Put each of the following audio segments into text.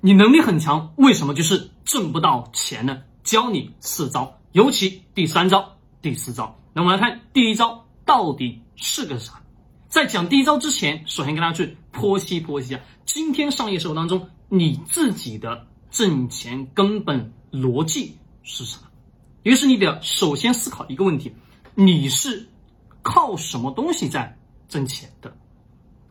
你能力很强，为什么就是挣不到钱呢？教你四招，尤其第三招、第四招。那我们来看第一招到底是个啥？在讲第一招之前，首先跟大家去剖析剖析啊，今天商业生活当中你自己的挣钱根本逻辑是什么？于是你得首先思考一个问题：你是靠什么东西在挣钱的？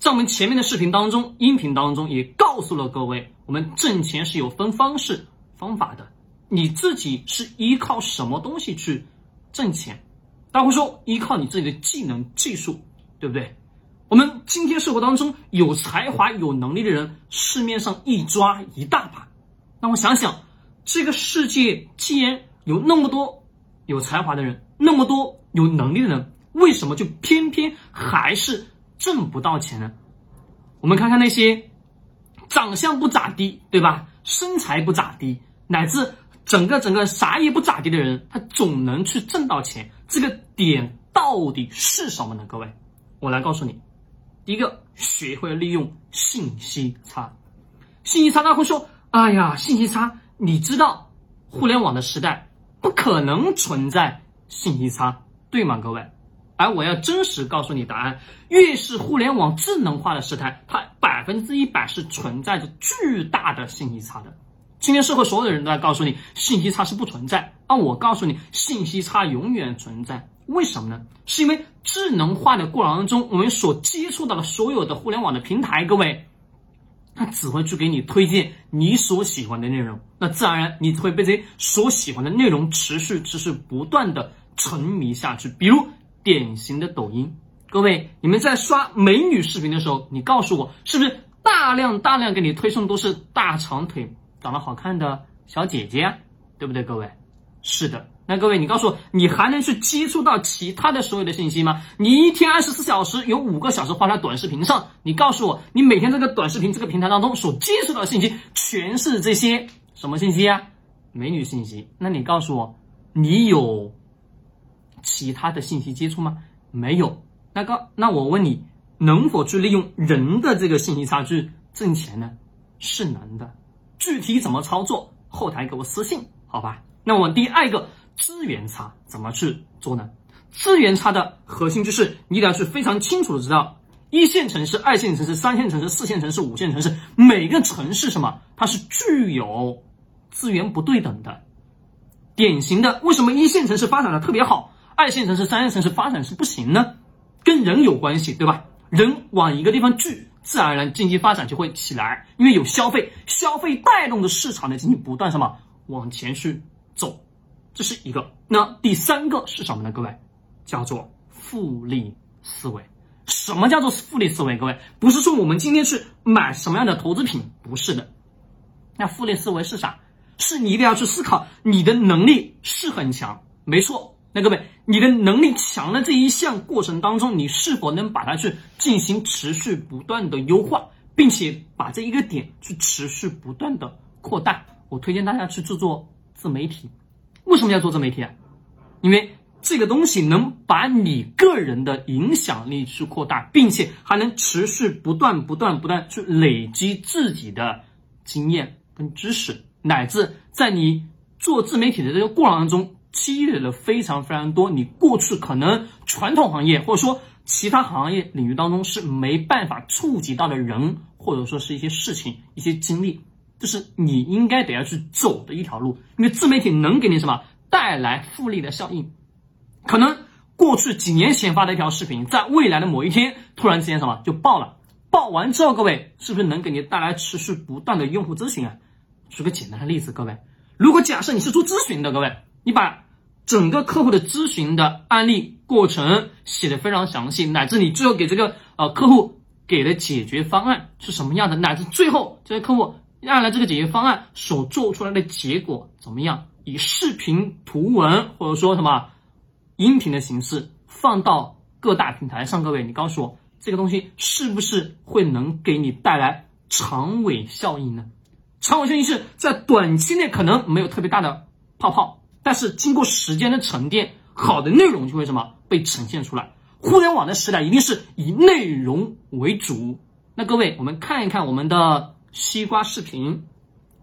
在我们前面的视频当中、音频当中也告诉了各位，我们挣钱是有分方式、方法的。你自己是依靠什么东西去挣钱？大家会说依靠你自己的技能、技术，对不对？我们今天社会当中有才华、有能力的人，市面上一抓一大把。那我想想，这个世界既然有那么多有才华的人，那么多有能力的人，为什么就偏偏还是挣不到钱呢？我们看看那些长相不咋地，对吧？身材不咋地，乃至整个整个啥也不咋地的人，他总能去挣到钱。这个点到底是什么呢？各位，我来告诉你。第一个，学会利用信息差。信息差，大家会说：“哎呀，信息差，你知道，互联网的时代不可能存在信息差，对吗？”各位，而我要真实告诉你答案：越是互联网智能化的时代，它百分之一百是存在着巨大的信息差的。今天社会所有的人都在告诉你，信息差是不存在，而我告诉你，信息差永远存在。为什么呢？是因为智能化的过程当中，我们所接触到的所有的互联网的平台，各位，它只会去给你推荐你所喜欢的内容，那自然而然你会被这些所喜欢的内容持续、持续不断的沉迷下去。比如典型的抖音，各位，你们在刷美女视频的时候，你告诉我，是不是大量大量给你推送都是大长腿、长得好看的小姐姐，对不对？各位，是的。那各位，你告诉我，你还能去接触到其他的所有的信息吗？你一天二十四小时有五个小时花在短视频上，你告诉我，你每天这个短视频这个平台当中所接触到的信息全是这些什么信息啊？美女信息？那你告诉我，你有其他的信息接触吗？没有。那个，那我问你，能否去利用人的这个信息差去挣钱呢？是能的。具体怎么操作？后台给我私信，好吧？那我们第二个。资源差怎么去做呢？资源差的核心就是你得要去非常清楚的知道，一线城市、二线城市、三线城市、四线城市、五线城市，每个城市什么，它是具有资源不对等的。典型的，为什么一线城市发展的特别好，二线城市、三线城市发展是不行呢？跟人有关系，对吧？人往一个地方聚，自然而然经济发展就会起来，因为有消费，消费带动的市场的经济不断什么往前去走。这是一个，那第三个是什么呢？各位，叫做复利思维。什么叫做复利思维？各位，不是说我们今天去买什么样的投资品，不是的。那复利思维是啥？是你一定要去思考，你的能力是很强，没错。那各位，你的能力强的这一项过程当中，你是否能把它去进行持续不断的优化，并且把这一个点去持续不断的扩大？我推荐大家去制作自媒体。为什么要做自媒体啊？因为这个东西能把你个人的影响力去扩大，并且还能持续不断、不断、不断去累积自己的经验跟知识，乃至在你做自媒体的这个过程当中积累了非常非常多你过去可能传统行业或者说其他行业领域当中是没办法触及到的人，或者说是一些事情、一些经历。这是你应该得要去走的一条路，因为自媒体能给你什么带来复利的效应？可能过去几年前发的一条视频，在未来的某一天突然之间什么就爆了，爆完之后，各位是不是能给你带来持续不断的用户咨询啊？举个简单的例子，各位，如果假设你是做咨询的，各位，你把整个客户的咨询的案例过程写的非常详细，乃至你最后给这个呃客户给的解决方案是什么样的，乃至最后这些客户。按了这个解决方案所做出来的结果怎么样？以视频、图文或者说什么音频的形式放到各大平台上，各位，你告诉我这个东西是不是会能给你带来长尾效应呢？长尾效应是在短期内可能没有特别大的泡泡，但是经过时间的沉淀，好的内容就会什么被呈现出来。互联网的时代一定是以内容为主。那各位，我们看一看我们的。西瓜视频，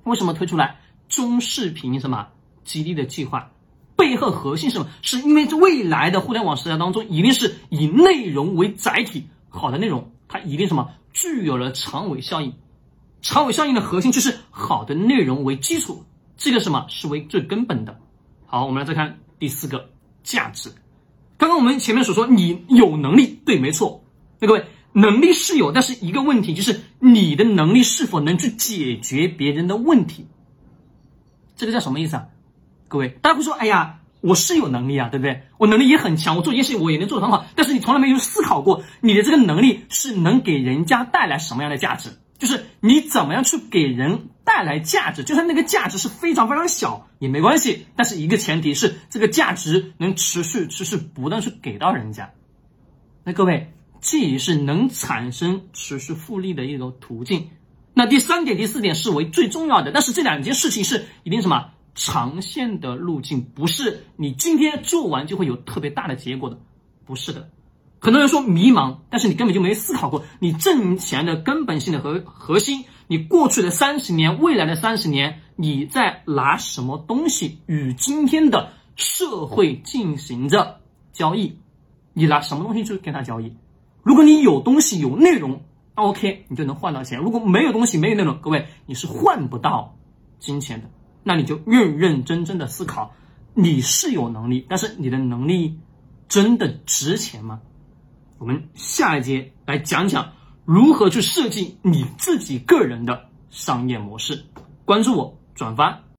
为什么推出来中视频什么激励的计划？背后核心什么？是因为未来的互联网时代当中，一定是以内容为载体，好的内容它一定什么具有了长尾效应。长尾效应的核心就是好的内容为基础，这个什么是为最根本的。好，我们来再看第四个价值。刚刚我们前面所说，你有能力，对，没错。那各位，能力是有，但是一个问题就是你的能力是否能去解决别人的问题？这个叫什么意思啊？各位，大家会说，哎呀，我是有能力啊，对不对？我能力也很强，我做一件事情我也能做得很好。但是你从来没有思考过，你的这个能力是能给人家带来什么样的价值？就是你怎么样去给人带来价值？就算那个价值是非常非常小也没关系，但是一个前提是这个价值能持续、持续不断去给到人家。那各位，这也是能产生持续复利的一个途径。那第三点、第四点是为最重要的，但是这两件事情是一定什么长线的路径，不是你今天做完就会有特别大的结果的，不是的。很多人说迷茫，但是你根本就没思考过你挣钱的根本性的核核心。你过去的三十年，未来的三十年，你在拿什么东西与今天的社会进行着交易？你拿什么东西去跟他交易？如果你有东西有内容，OK，你就能换到钱；如果没有东西没有内容，各位你是换不到金钱的。那你就认认真真的思考，你是有能力，但是你的能力真的值钱吗？我们下一节来讲讲如何去设计你自己个人的商业模式。关注我，转发。